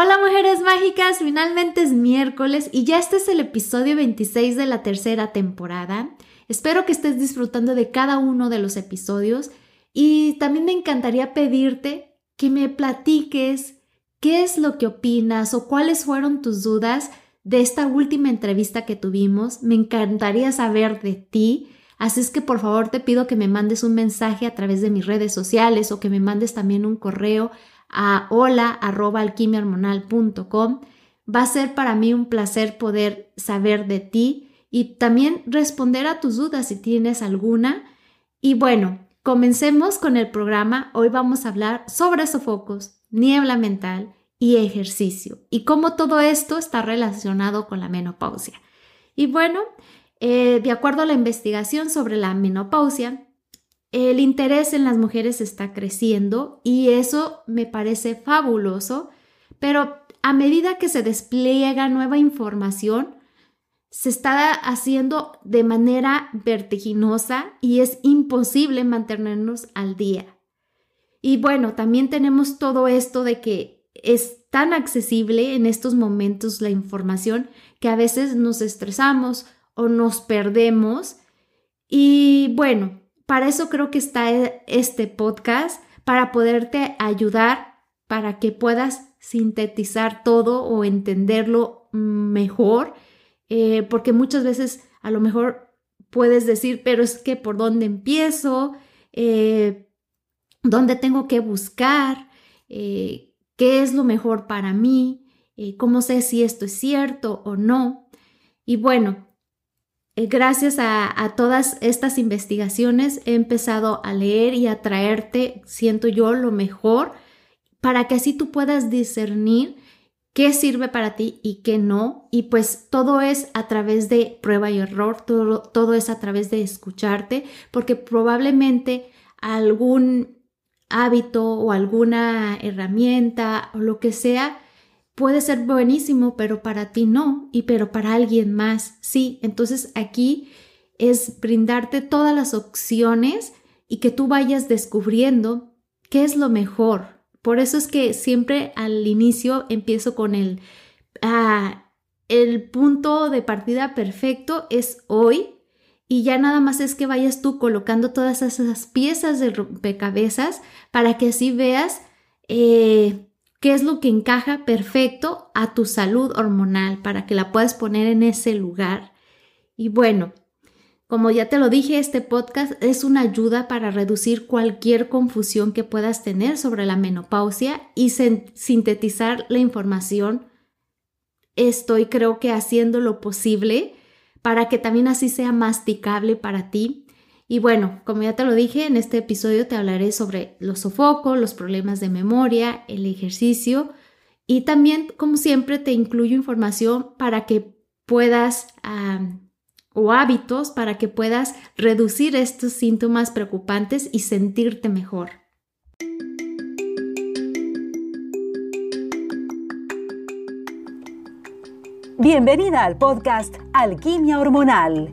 Hola mujeres mágicas, finalmente es miércoles y ya este es el episodio 26 de la tercera temporada. Espero que estés disfrutando de cada uno de los episodios y también me encantaría pedirte que me platiques qué es lo que opinas o cuáles fueron tus dudas de esta última entrevista que tuvimos. Me encantaría saber de ti. Así es que por favor te pido que me mandes un mensaje a través de mis redes sociales o que me mandes también un correo a hola.alquimiahormonal.com. Va a ser para mí un placer poder saber de ti y también responder a tus dudas si tienes alguna. Y bueno, comencemos con el programa. Hoy vamos a hablar sobre sofocos, niebla mental y ejercicio y cómo todo esto está relacionado con la menopausia. Y bueno, eh, de acuerdo a la investigación sobre la menopausia, el interés en las mujeres está creciendo y eso me parece fabuloso, pero a medida que se despliega nueva información, se está haciendo de manera vertiginosa y es imposible mantenernos al día. Y bueno, también tenemos todo esto de que es tan accesible en estos momentos la información que a veces nos estresamos o nos perdemos. Y bueno, para eso creo que está e, este podcast, para poderte ayudar, para que puedas sintetizar todo o entenderlo mejor, eh, porque muchas veces a lo mejor puedes decir, pero es que por dónde empiezo, eh, dónde tengo que buscar, eh, qué es lo mejor para mí, cómo sé si esto es cierto o no. Y bueno, gracias a, todas estas investigaciones he empezado a leer y a traerte, siento yo, lo mejor para que así tú puedas discernir qué sirve para ti y qué no. Y pues todo es a través de prueba y error, todo, todo es a través de escucharte, porque probablemente algún hábito o alguna herramienta o lo que sea puede ser buenísimo, pero para ti no, y pero para alguien más sí. Entonces aquí es brindarte todas las opciones y que tú vayas descubriendo qué es lo mejor. Por eso es que siempre al inicio empiezo con el, ah, el punto de partida perfecto es hoy y ya nada más es que vayas tú colocando todas esas piezas de rompecabezas para que así veas eh, qué es lo que encaja perfecto a tu salud hormonal para que la puedas poner en ese lugar. Y bueno, como ya te lo dije, este podcast es una ayuda para reducir cualquier confusión que puedas tener sobre la menopausia y sintetizar la información. Estoy creo que haciendo lo posible para que también así sea masticable para ti y bueno, como ya te lo dije, en este episodio te hablaré sobre los sofocos, los problemas de memoria, el ejercicio y también, como siempre, te incluyo información para que puedas o hábitos para que puedas reducir estos síntomas preocupantes y sentirte mejor. Bienvenida al podcast Alquimia Hormonal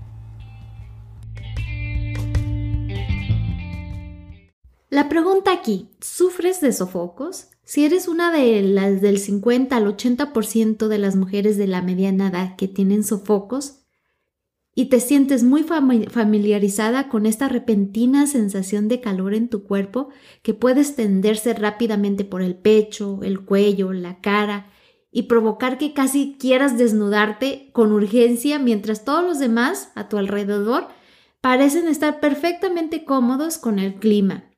La pregunta aquí, ¿sufres de sofocos? Si eres una de las del 50 al 80% de las mujeres de la mediana edad que tienen sofocos y te sientes muy familiarizada con esta repentina sensación de calor en tu cuerpo que puede extenderse rápidamente por el pecho, el cuello, la cara y provocar que casi quieras desnudarte con urgencia mientras todos los demás a tu alrededor parecen estar perfectamente cómodos con el clima.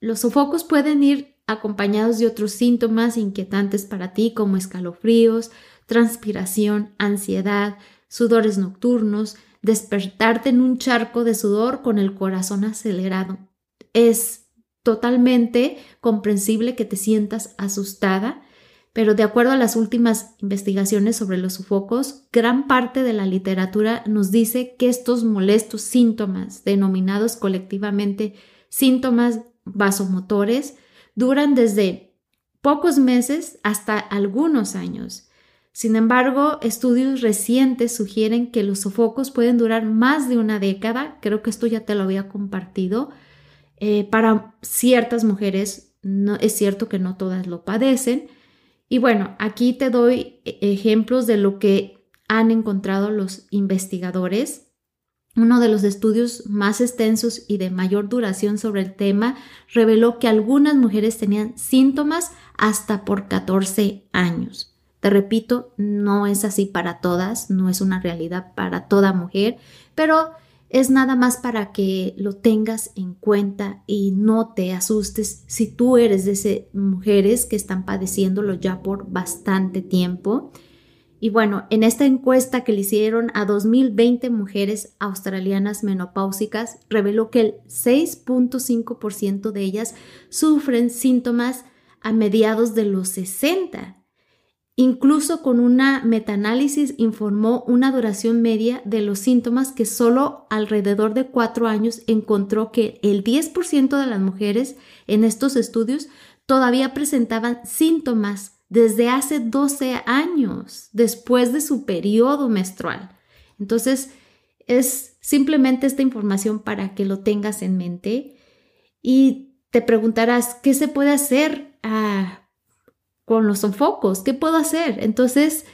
Los sofocos pueden ir acompañados de otros síntomas inquietantes para ti como escalofríos, transpiración, ansiedad, sudores nocturnos, despertarte en un charco de sudor con el corazón acelerado. Es totalmente comprensible que te sientas asustada, pero de acuerdo a las últimas investigaciones sobre los sofocos, gran parte de la literatura nos dice que estos molestos síntomas, denominados colectivamente síntomas vasomotores, duran desde pocos meses hasta algunos años. Sin embargo, estudios recientes sugieren que los sofocos pueden durar más de una década, creo que esto ya te lo había compartido, eh, para ciertas mujeres, no, es cierto que no todas lo padecen, y bueno, aquí te doy ejemplos de lo que han encontrado los investigadores. Uno de los estudios más extensos y de mayor duración sobre el tema reveló que algunas mujeres tenían síntomas hasta por 14 años. Te repito, no es así para todas, no es una realidad para toda mujer, pero es nada más para que lo tengas en cuenta y no te asustes si tú eres de esas mujeres que están padeciéndolo ya por bastante tiempo. Y bueno, en esta encuesta que le hicieron a 2020 mujeres australianas menopáusicas, reveló que el 6.5% de ellas sufren síntomas a mediados de los 60 Incluso con una metaanálisis informó una duración media de los síntomas que solo alrededor de cuatro años encontró que el 10% de las mujeres en estos estudios todavía presentaban síntomas desde hace 12 años después de su periodo menstrual. Entonces, es simplemente esta información para que lo tengas en mente y te preguntarás, ¿qué se puede hacer? Ah, con los sofocos. ¿Qué puedo hacer? Entonces,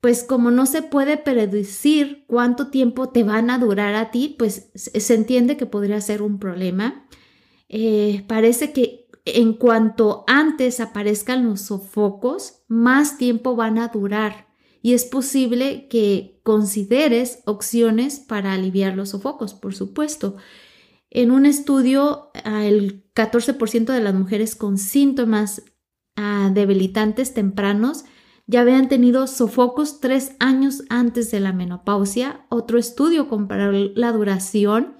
pues como no se puede predecir cuánto tiempo te van a durar a ti, pues se entiende que podría ser un problema. Eh, parece que en cuanto antes aparezcan los sofocos, más tiempo van a durar y es posible que consideres opciones para aliviar los sofocos, por supuesto. En un estudio, el 14% de las mujeres con síntomas debilitantes tempranos ya habían tenido sofocos tres años antes de la menopausia. Otro estudio comparó la duración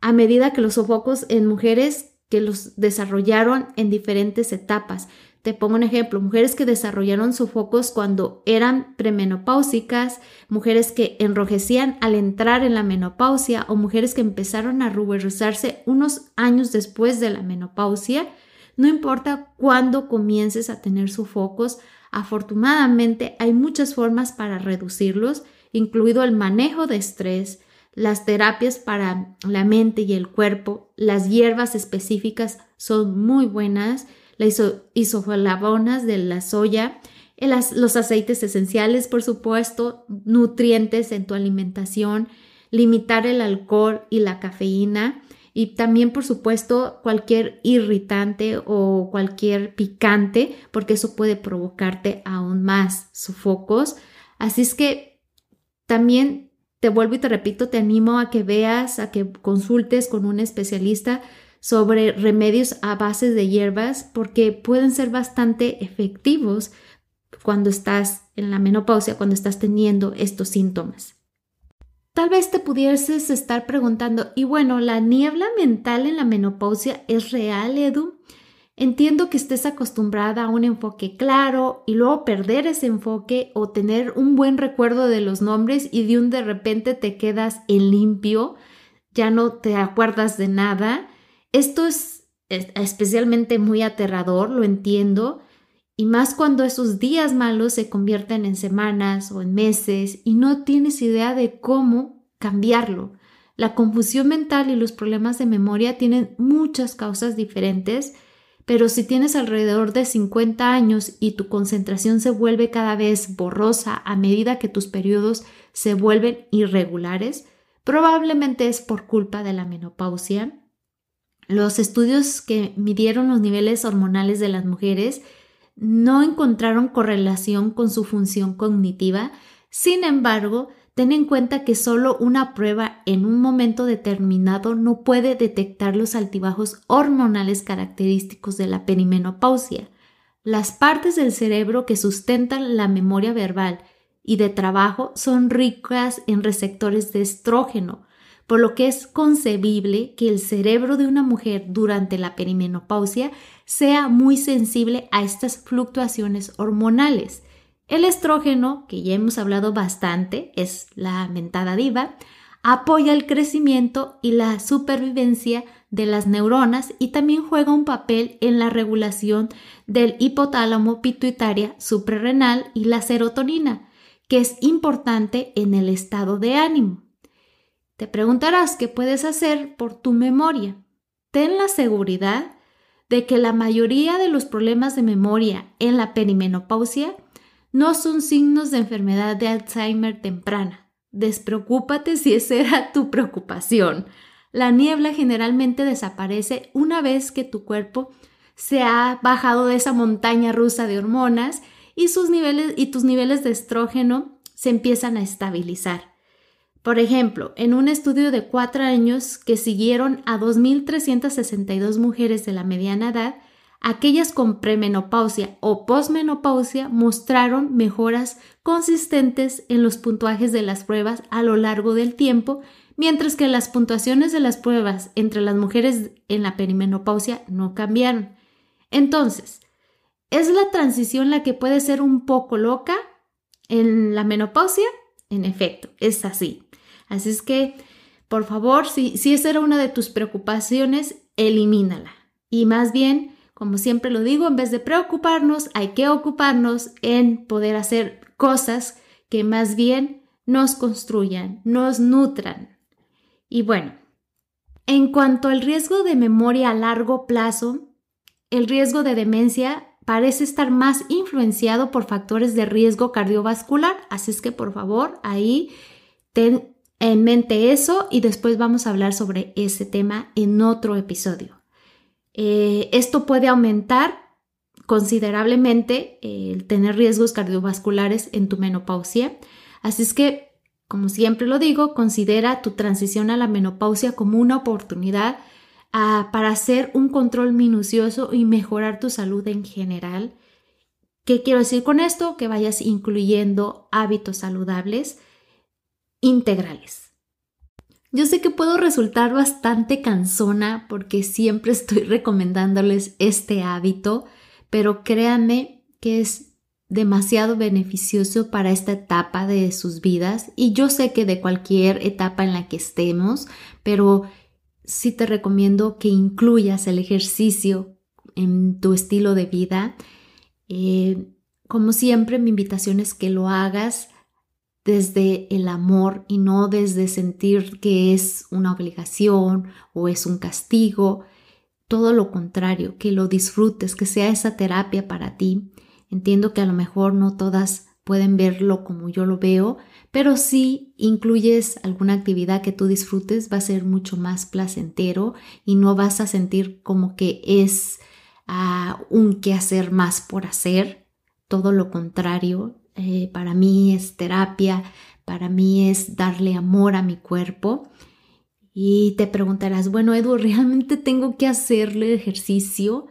a medida que los sofocos en mujeres que los desarrollaron en diferentes etapas. Te pongo un ejemplo, mujeres que desarrollaron sofocos cuando eran premenopáusicas, mujeres que enrojecían al entrar en la menopausia o mujeres que empezaron a ruborizarse unos años después de la menopausia no importa cuándo comiences a tener sofocos, afortunadamente hay muchas formas para reducirlos, incluido el manejo de estrés, las terapias para la mente y el cuerpo, las hierbas específicas son muy buenas, las isoflavonas de la soya, los aceites esenciales, por supuesto, nutrientes en tu alimentación, limitar el alcohol y la cafeína, y también, por supuesto, cualquier irritante o cualquier picante, porque eso puede provocarte aún más sofocos. Así es que también te vuelvo y te repito, te animo a que veas, a que consultes con un especialista sobre remedios a base de hierbas, porque pueden ser bastante efectivos cuando estás en la menopausia, cuando estás teniendo estos síntomas. Tal vez te pudieses estar preguntando, y bueno, ¿la niebla mental en la menopausia es real, Edu? Entiendo que estés acostumbrada a un enfoque claro y luego perder ese enfoque o tener un buen recuerdo de los nombres y de un de repente te quedas en limpio, ya no te acuerdas de nada. Esto es especialmente muy aterrador, lo entiendo, y más cuando esos días malos se convierten en semanas o en meses y no tienes idea de cómo cambiarlo. La confusión mental y los problemas de memoria tienen muchas causas diferentes, pero si tienes alrededor de 50 años y tu concentración se vuelve cada vez borrosa a medida que tus periodos se vuelven irregulares, probablemente es por culpa de la menopausia. Los estudios que midieron los niveles hormonales de las mujeres no encontraron correlación con su función cognitiva, sin embargo, ten en cuenta que solo una prueba en un momento determinado no puede detectar los altibajos hormonales característicos de la perimenopausia. Las partes del cerebro que sustentan la memoria verbal y de trabajo son ricas en receptores de estrógeno, por lo que es concebible que el cerebro de una mujer durante la perimenopausia sea muy sensible a estas fluctuaciones hormonales. El estrógeno, que ya hemos hablado bastante, es la mentada diva, apoya el crecimiento y la supervivencia de las neuronas y también juega un papel en la regulación del hipotálamo pituitaria suprarrenal y la serotonina, que es importante en el estado de ánimo. Te preguntarás qué puedes hacer por tu memoria. Ten la seguridad de que la mayoría de los problemas de memoria en la perimenopausia no son signos de enfermedad de Alzheimer temprana. Despreocúpate si esa era tu preocupación. La niebla generalmente desaparece una vez que tu cuerpo se ha bajado de esa montaña rusa de hormonas y, niveles, y tus niveles de estrógeno se empiezan a estabilizar. Por ejemplo, en un estudio de cuatro años que siguieron a 2.362 mujeres de la mediana edad, aquellas con premenopausia o posmenopausia mostraron mejoras consistentes en los puntuajes de las pruebas a lo largo del tiempo, mientras que las puntuaciones de las pruebas entre las mujeres en la perimenopausia no cambiaron. Entonces, ¿es la transición la que puede ser un poco loca en la menopausia? En efecto, es así. Así es que, por favor, si, si esa era una de tus preocupaciones, elimínala. Y más bien, como siempre lo digo, en vez de preocuparnos, hay que ocuparnos en poder hacer cosas que más bien nos construyan, nos nutran. Y bueno, en cuanto al riesgo de memoria a largo plazo, el riesgo de demencia parece estar más influenciado por factores de riesgo cardiovascular, así es que por favor ahí ten en mente eso y después vamos a hablar sobre ese tema en otro episodio. Eh, esto puede aumentar considerablemente eh, el tener riesgos cardiovasculares en tu menopausia. Así es que, como siempre lo digo, considera tu transición a la menopausia como una oportunidad ah, para hacer un control minucioso y mejorar tu salud en general. ¿Qué quiero decir con esto? Que vayas incluyendo hábitos saludables integrales. Yo sé que puedo resultar bastante cansona porque siempre estoy recomendándoles este hábito, pero créanme que es demasiado beneficioso para esta etapa de sus vidas y yo sé que de cualquier etapa en la que estemos, pero sí te recomiendo que incluyas el ejercicio en tu estilo de vida. Eh, como siempre, mi invitación es que lo hagas desde el amor y no desde sentir que es una obligación o es un castigo. Todo lo contrario, que lo disfrutes, que sea esa terapia para ti. Entiendo que a lo mejor no todas pueden verlo como yo lo veo, pero si incluyes alguna actividad que tú disfrutes va a ser mucho más placentero y no vas a sentir como que es uh, un quehacer más por hacer, todo lo contrario, eh, para mí es terapia, para mí es darle amor a mi cuerpo. Y te preguntarás, bueno, Edu, ¿realmente tengo que hacerle ejercicio?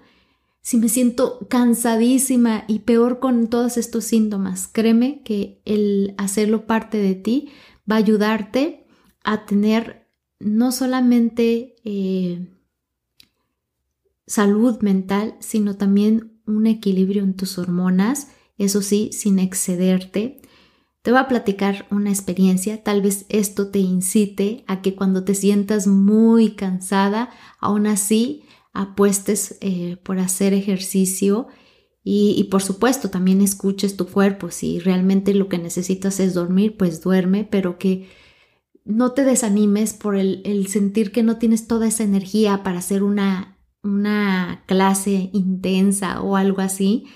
Si me siento cansadísima y peor con todos estos síntomas, créeme que el hacerlo parte de ti va a ayudarte a tener no solamente eh, salud mental, sino también un equilibrio en tus hormonas eso sí, sin excederte. Te voy a platicar una experiencia, tal vez esto te incite a que cuando te sientas muy cansada, aún así apuestes eh, por hacer ejercicio y, por supuesto también escuches tu cuerpo. Si realmente lo que necesitas es dormir, pues duerme, pero que no te desanimes por el, el sentir que no tienes toda esa energía para hacer una, una clase intensa o algo así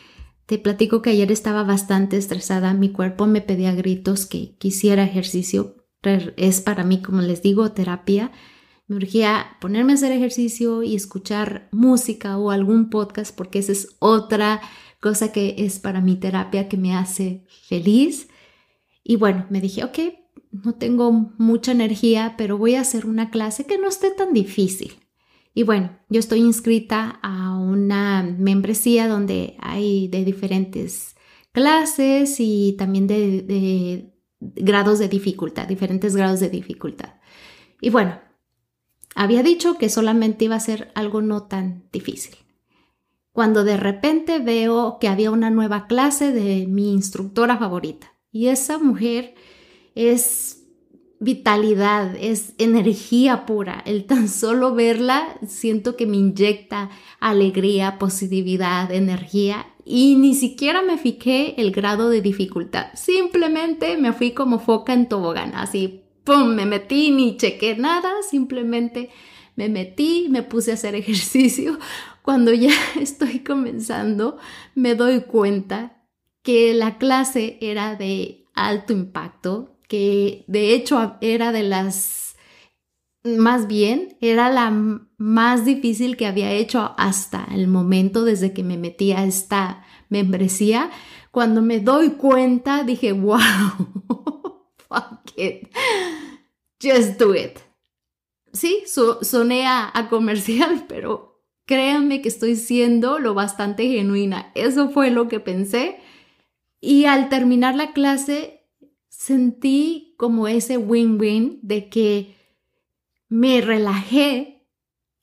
te platico que ayer estaba bastante estresada, mi cuerpo me pedía gritos que quisiera ejercicio. Es para mí, como les digo, terapia. Me urgía ponerme a hacer ejercicio y escuchar música o algún podcast porque esa es otra cosa que es para mi terapia que me hace feliz. Y bueno, me dije, ok, no tengo mucha energía, pero voy a hacer una clase que no esté tan difícil. Y bueno, yo estoy inscrita a una membresía donde hay de diferentes clases y también de, grados de dificultad, diferentes grados de dificultad. Y bueno, había dicho que solamente iba a ser algo no tan difícil. Cuando de repente veo que había una nueva clase de mi instructora favorita. Y esa mujer es vitalidad, es energía pura. El tan solo verla siento que me inyecta alegría, positividad, energía y ni siquiera me fijé el grado de dificultad. Simplemente me fui como foca en tobogán, así, ¡pum! Me metí, ni chequé nada, simplemente me metí, me puse a hacer ejercicio. Cuando ya estoy comenzando, me doy cuenta que la clase era de alto impacto, que de hecho era de las, más bien, era la más difícil que había hecho hasta el momento desde que me metí a esta membresía. Cuando me doy cuenta, dije, wow, fuck it, just do it. Sí, soné a, a comercial, pero créanme que estoy siendo lo bastante genuina. Eso fue lo que pensé. Y al terminar la clase, sentí como ese win-win de que me relajé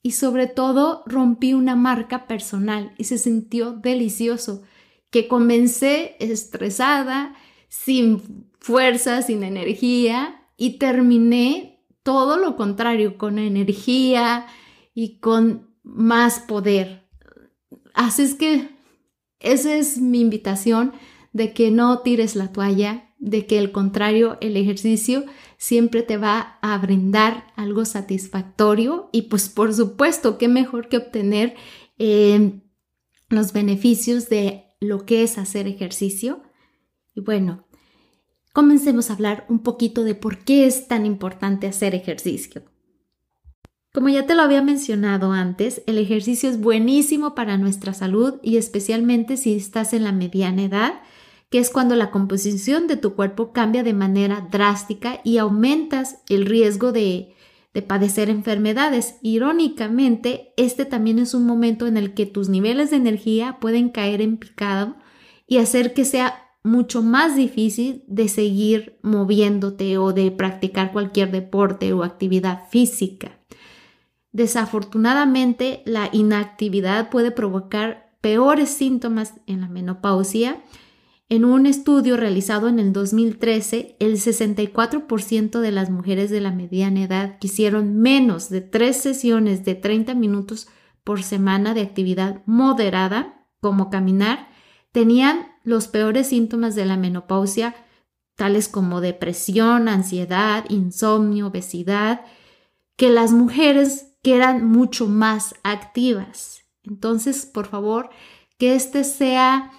y sobre todo rompí una marca personal y se sintió delicioso, que comencé estresada, sin fuerza, sin energía y terminé todo lo contrario, con energía y con más poder. Así es que esa es mi invitación de que no tires la toalla, de que al contrario, el ejercicio siempre te va a brindar algo satisfactorio y pues por supuesto, qué mejor que obtener eh, los beneficios de lo que es hacer ejercicio. Y bueno, comencemos a hablar un poquito de por qué es tan importante hacer ejercicio. Como ya te lo había mencionado antes, el ejercicio es buenísimo para nuestra salud y especialmente si estás en la mediana edad que es cuando la composición de tu cuerpo cambia de manera drástica y aumentas el riesgo de, de padecer enfermedades. Irónicamente, este también es un momento en el que tus niveles de energía pueden caer en picado y hacer que sea mucho más difícil de seguir moviéndote o de practicar cualquier deporte o actividad física. Desafortunadamente, la inactividad puede provocar peores síntomas en la menopausia en un estudio realizado en el 2013, el 64% de las mujeres de la mediana edad que hicieron menos de tres sesiones de 30 minutos por semana de actividad moderada, como caminar, tenían los peores síntomas de la menopausia, tales como depresión, ansiedad, insomnio, obesidad, que las mujeres que eran mucho más activas. Entonces, por favor, que este sea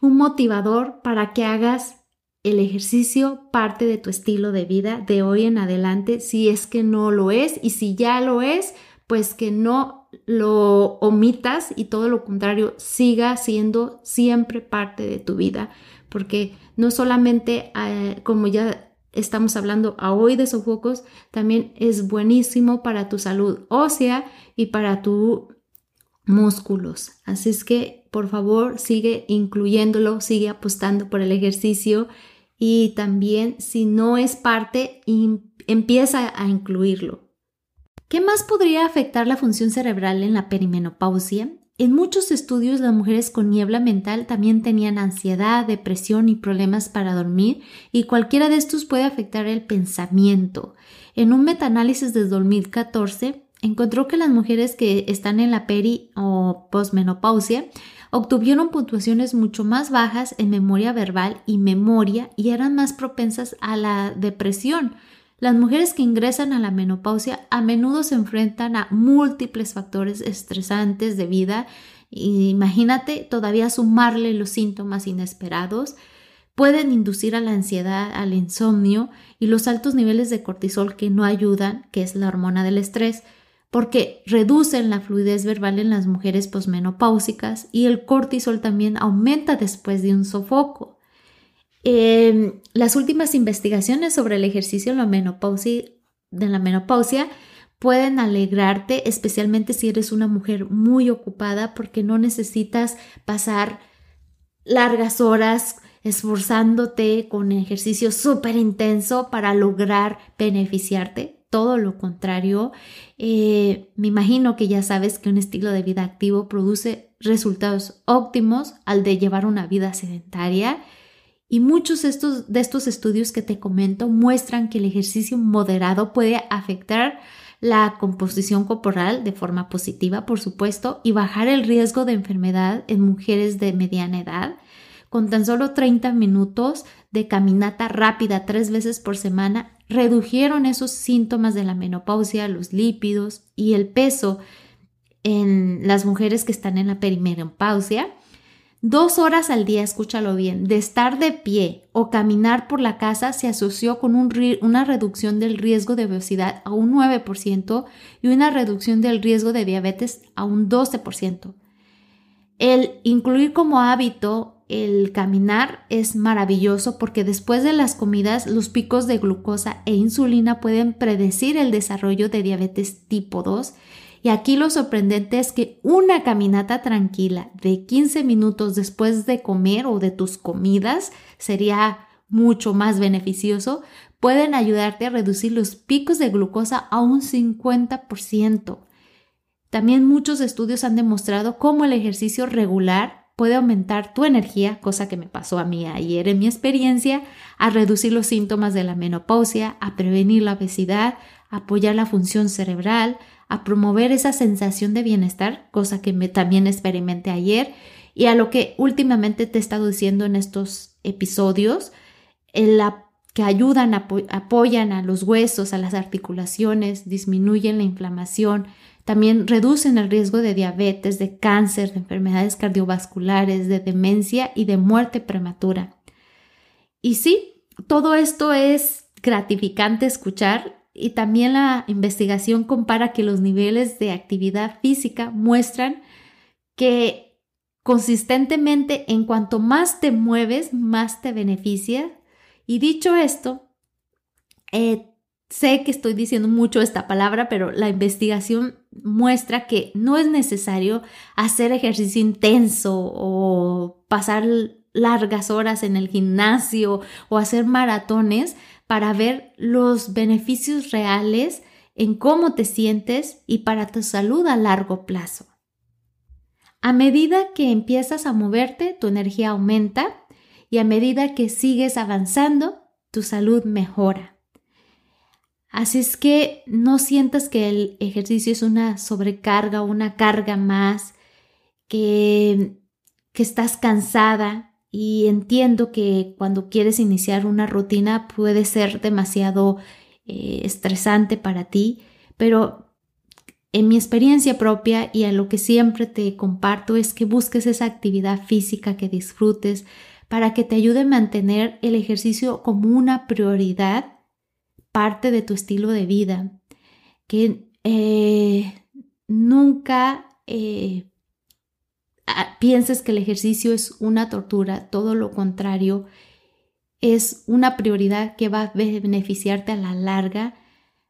un motivador para que hagas el ejercicio parte de tu estilo de vida de hoy en adelante, si es que no lo es y si ya lo es, pues que no lo omitas y todo lo contrario, siga siendo siempre parte de tu vida, porque no solamente eh, como ya estamos hablando a hoy de sofocos, también es buenísimo para tu salud ósea y para tus músculos. Así es que por favor sigue incluyéndolo, sigue apostando por el ejercicio y también si no es parte, empieza a incluirlo. ¿Qué más podría afectar la función cerebral en la perimenopausia? En muchos estudios las mujeres con niebla mental también tenían ansiedad, depresión y problemas para dormir y cualquiera de estos puede afectar el pensamiento. En un metaanálisis de 2014 encontró que las mujeres que están en la peri o posmenopausia obtuvieron puntuaciones mucho más bajas en memoria verbal y memoria y eran más propensas a la depresión. Las mujeres que ingresan a la menopausia a menudo se enfrentan a múltiples factores estresantes de vida. Imagínate todavía sumarle los síntomas inesperados. Pueden inducir a la ansiedad, al insomnio y los altos niveles de cortisol que no ayudan, que es la hormona del estrés porque reducen la fluidez verbal en las mujeres posmenopáusicas y el cortisol también aumenta después de un sofoco. Em, las últimas investigaciones sobre el ejercicio en la menopausia, de la menopausia pueden alegrarte, especialmente si eres una mujer muy ocupada, porque no necesitas pasar largas horas esforzándote con ejercicio súper intenso para lograr beneficiarte todo lo contrario. Eh, me imagino que ya sabes que un estilo de vida activo produce resultados óptimos al de llevar una vida sedentaria. Y muchos de estos, de estos estudios que te comento muestran que el ejercicio moderado puede afectar la composición corporal de forma positiva, por supuesto, y bajar el riesgo de enfermedad en mujeres de mediana edad. Con tan solo 30 minutos de caminata rápida tres veces por semana, redujeron esos síntomas de la menopausia, los lípidos y el peso en las mujeres que están en la perimenopausia Dos horas al día, escúchalo bien, de estar de pie o caminar por la casa se asoció con una reducción del riesgo de obesidad a un 9% y una reducción del riesgo de diabetes a un 12%. El incluir como hábito el caminar es maravilloso porque después de las comidas los picos de glucosa e insulina pueden predecir el desarrollo de diabetes tipo 2 y aquí lo sorprendente es que una caminata tranquila de 15 minutos después de comer o de tus comidas sería mucho más beneficioso, pueden ayudarte a reducir los picos de glucosa a un 50%. También muchos estudios han demostrado cómo el ejercicio regular puede aumentar tu energía, cosa que me pasó a mí ayer en mi experiencia, a reducir los síntomas de la menopausia, a prevenir la obesidad, a apoyar la función cerebral, a promover esa sensación de bienestar, cosa que me, también experimenté ayer, y a lo que últimamente te he estado diciendo en estos episodios, la, que ayudan, apoyan a los huesos, a las articulaciones, disminuyen la inflamación, también reducen el riesgo de diabetes, de cáncer, de enfermedades cardiovasculares, de demencia y de muerte prematura. Y sí, todo esto es gratificante escuchar y también la investigación compara que los niveles de actividad física muestran que consistentemente en cuanto más te mueves, más te beneficia. Y dicho esto, eh, sé que estoy diciendo mucho esta palabra, pero la investigación muestra que no es necesario hacer ejercicio intenso o pasar largas horas en el gimnasio o hacer maratones para ver los beneficios reales en cómo te sientes y para tu salud a largo plazo. A medida que empiezas a moverte, tu energía aumenta y a medida que sigues avanzando, tu salud mejora. Así es que no sientas que el ejercicio es una sobrecarga una carga más, que, que estás cansada. Y entiendo que cuando quieres iniciar una rutina puede ser demasiado eh, estresante para ti, pero en mi experiencia propia y a lo que siempre te comparto es que busques esa actividad física que disfrutes para que te ayude a mantener el ejercicio como una prioridad, parte de tu estilo de vida, que eh, nunca eh, pienses que el ejercicio es una tortura, todo lo contrario, es una prioridad que va a beneficiarte a la larga.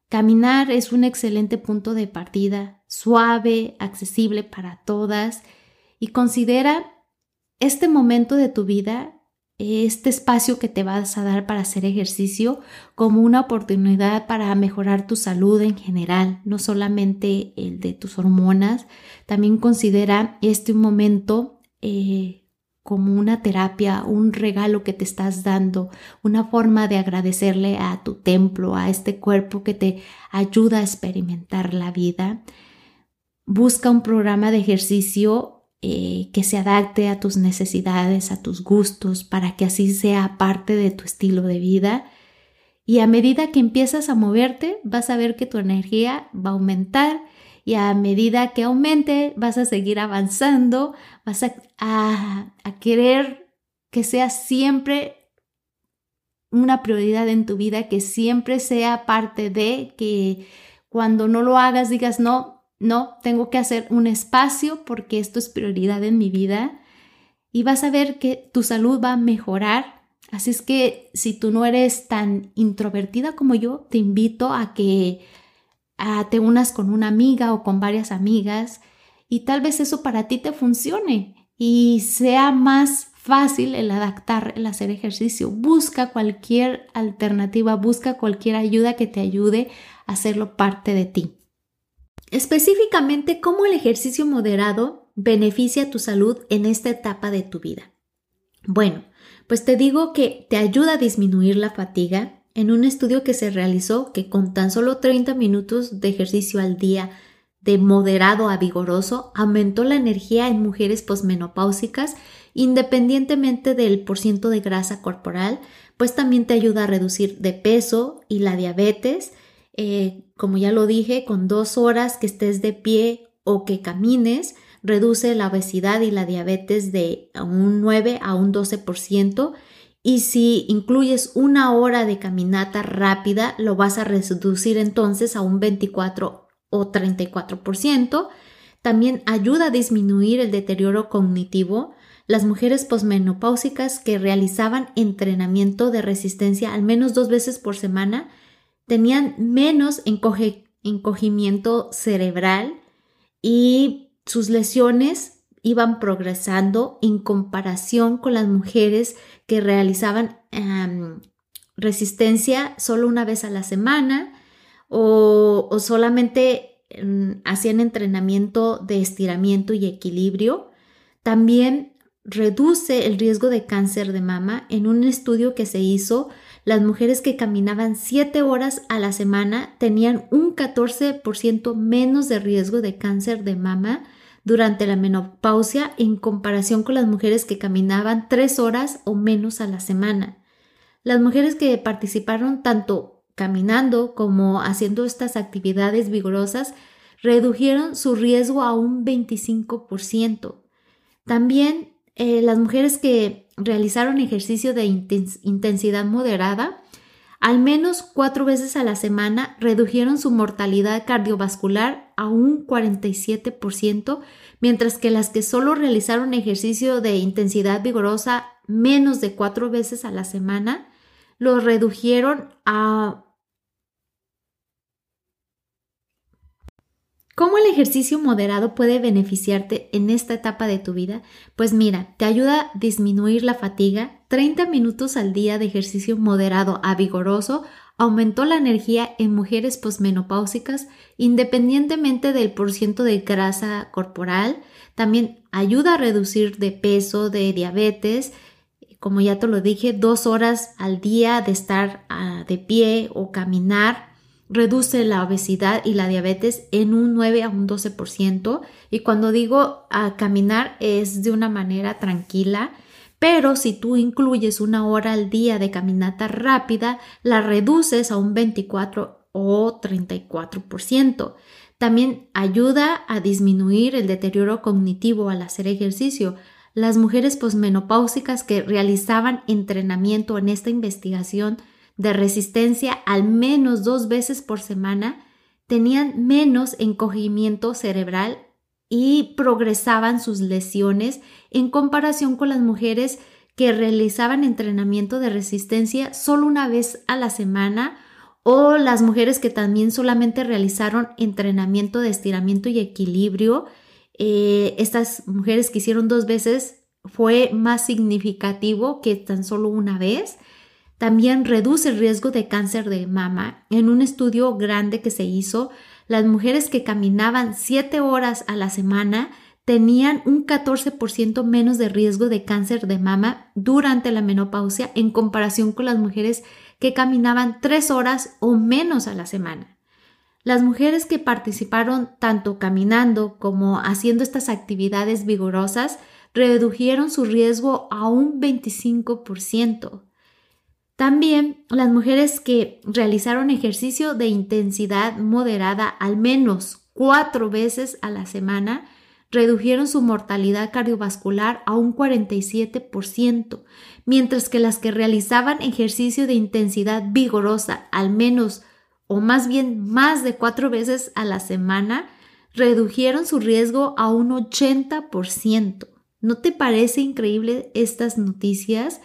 Caminar es un excelente punto de partida, suave, accesible para todas y considera este momento de tu vida este espacio que te vas a dar para hacer ejercicio como una oportunidad para mejorar tu salud en general, no solamente el de tus hormonas. También considera este momento eh, como una terapia, un regalo que te estás dando, una forma de agradecerle a tu templo, a este cuerpo que te ayuda a experimentar la vida. Busca un programa de ejercicio eh, que se adapte a tus necesidades, a tus gustos, para que así sea parte de tu estilo de vida. Y a medida que empiezas a moverte, vas a ver que tu energía va a aumentar y a medida que aumente, vas a seguir avanzando, vas a, a querer que sea siempre una prioridad en tu vida, que siempre sea parte de que cuando no lo hagas digas, no, no, tengo que hacer un espacio porque esto es prioridad en mi vida y vas a ver que tu salud va a mejorar. Así es que si tú no eres tan introvertida como yo, te invito a que te unas con una amiga o con varias amigas y tal vez eso para ti te funcione y sea más fácil el adaptar, el hacer ejercicio. Busca cualquier alternativa, busca cualquier ayuda que te ayude a hacerlo parte de ti. Específicamente, cómo el ejercicio moderado beneficia tu salud en esta etapa de tu vida. Bueno, pues te digo que te ayuda a disminuir la fatiga en un estudio que se realizó que con tan solo 30 minutos de ejercicio al día de moderado a vigoroso aumentó la energía en mujeres posmenopáusicas independientemente del porciento de grasa corporal, pues también te ayuda a reducir de peso y la diabetes. Eh, como ya lo dije, con dos horas que estés de pie o que camines, reduce la obesidad y la diabetes de un 9 a un 12%. Y si incluyes una hora de caminata rápida, lo vas a reducir entonces a un 24 o 34%. También ayuda a disminuir el deterioro cognitivo. Las mujeres posmenopáusicas que realizaban entrenamiento de resistencia al menos dos veces por semana tenían menos encogimiento cerebral y sus lesiones iban progresando en comparación con las mujeres que realizaban em, resistencia solo una vez a la semana o, solamente em, hacían entrenamiento de estiramiento y equilibrio. También reduce el riesgo de cáncer de mama en un estudio que se hizo. Las mujeres que caminaban 7 horas a la semana tenían un 14% menos de riesgo de cáncer de mama durante la menopausia en comparación con las mujeres que caminaban 3 horas o menos a la semana. Las mujeres que participaron tanto caminando como haciendo estas actividades vigorosas redujeron su riesgo a un 25%. También eh, las mujeres que realizaron ejercicio de intensidad moderada, al menos cuatro veces a la semana, redujeron su mortalidad cardiovascular a un 47%, mientras que las que solo realizaron ejercicio de intensidad vigorosa menos de cuatro veces a la semana, lo redujeron a ¿Cómo el ejercicio moderado puede beneficiarte en esta etapa de tu vida? Pues mira, te ayuda a disminuir la fatiga. 30 minutos al día de ejercicio moderado a vigoroso aumentó la energía en mujeres posmenopáusicas independientemente del porciento de grasa corporal. También ayuda a reducir de peso, de diabetes. Como ya te lo dije, dos horas al día de estar ah, de pie o caminar reduce la obesidad y la diabetes en un 9 a un 12%. Y cuando digo a caminar es de una manera tranquila, pero si tú incluyes una hora al día de caminata rápida, la reduces a un 24 o 34%. También ayuda a disminuir el deterioro cognitivo al hacer ejercicio. Las mujeres posmenopáusicas que realizaban entrenamiento en esta investigación de resistencia al menos dos veces por semana tenían menos encogimiento cerebral y progresaban sus lesiones en comparación con las mujeres que realizaban entrenamiento de resistencia solo una vez a la semana o las mujeres que también solamente realizaron entrenamiento de estiramiento y equilibrio. Eh, estas mujeres que hicieron dos veces fue más significativo que tan solo una vez. También reduce el riesgo de cáncer de mama. En un estudio grande que se hizo, las mujeres que caminaban 7 horas a la semana tenían un 14% menos de riesgo de cáncer de mama durante la menopausia en comparación con las mujeres que caminaban 3 horas o menos a la semana. Las mujeres que participaron tanto caminando como haciendo estas actividades vigorosas redujeron su riesgo a un 25%. También las mujeres que realizaron ejercicio de intensidad moderada al menos cuatro veces a la semana redujeron su mortalidad cardiovascular a un 47%, mientras que las que realizaban ejercicio de intensidad vigorosa al menos o más bien más de cuatro veces a la semana redujeron su riesgo a un 80%. ¿No te parece increíble estas noticias?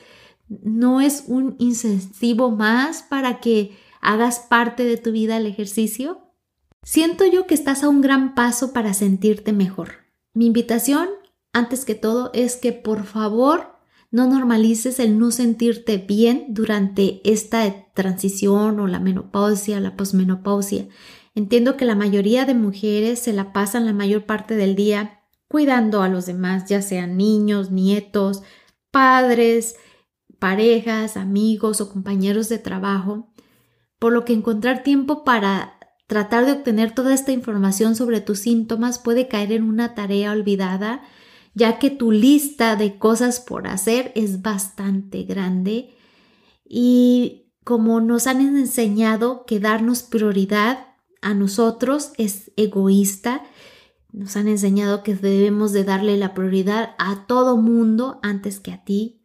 No es un incentivo más para que hagas parte de tu vida el ejercicio? Siento yo que estás a un gran paso para sentirte mejor. Mi invitación, antes que todo, es que por favor no normalices el no sentirte bien durante esta transición o la menopausia, la posmenopausia. Entiendo que la mayoría de mujeres se la pasan la mayor parte del día cuidando a los demás, ya sean niños, nietos, padres, parejas, amigos o compañeros de trabajo, por lo que encontrar tiempo para tratar de obtener toda esta información sobre tus síntomas puede caer en una tarea olvidada, ya que tu lista de cosas por hacer es bastante grande y como nos han enseñado que darnos prioridad a nosotros es egoísta nos han enseñado que debemos de darle la prioridad a todo mundo antes que a ti.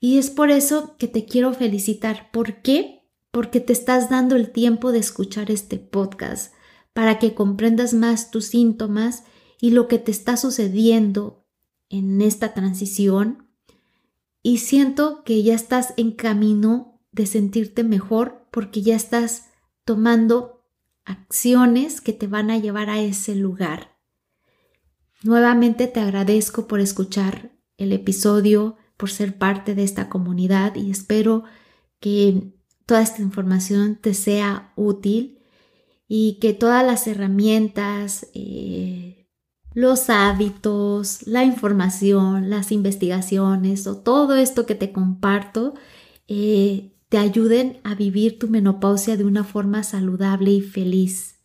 Y es por eso que te quiero felicitar. ¿Por qué? Porque te estás dando el tiempo de escuchar este podcast para que comprendas más tus síntomas y lo que te está sucediendo en esta transición. Y siento que ya estás en camino de sentirte mejor porque ya estás tomando acciones que te van a llevar a ese lugar. Nuevamente te agradezco por escuchar el episodio, por ser parte de esta comunidad y espero que toda esta información te sea útil y que todas las herramientas, eh, los hábitos, la información, las investigaciones o todo esto que te comparto eh, te ayuden a vivir tu menopausia de una forma saludable y feliz.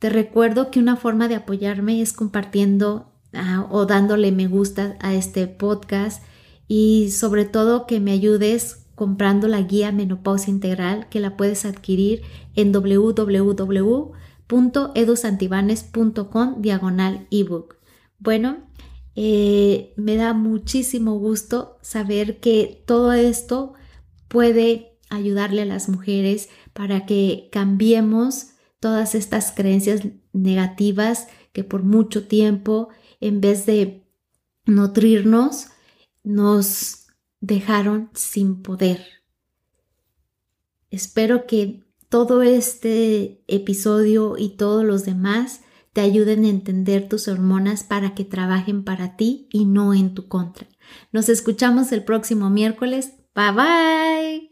Te recuerdo que una forma de apoyarme es compartiendo ah, o dándole me gusta a este podcast y sobre todo que me ayudes comprando la guía Menopausia Integral que la puedes adquirir en www.edusantibanes.com diagonal ebook. Bueno, eh, me da muchísimo gusto saber que todo esto puede ayudarle a las mujeres para que cambiemos todas estas creencias negativas que por mucho tiempo, en vez de nutrirnos, nos dejaron sin poder. Espero que todo este episodio y todos los demás te ayuden a entender tus hormonas para que trabajen para ti y no en tu contra. Nos escuchamos el próximo miércoles. Bye bye.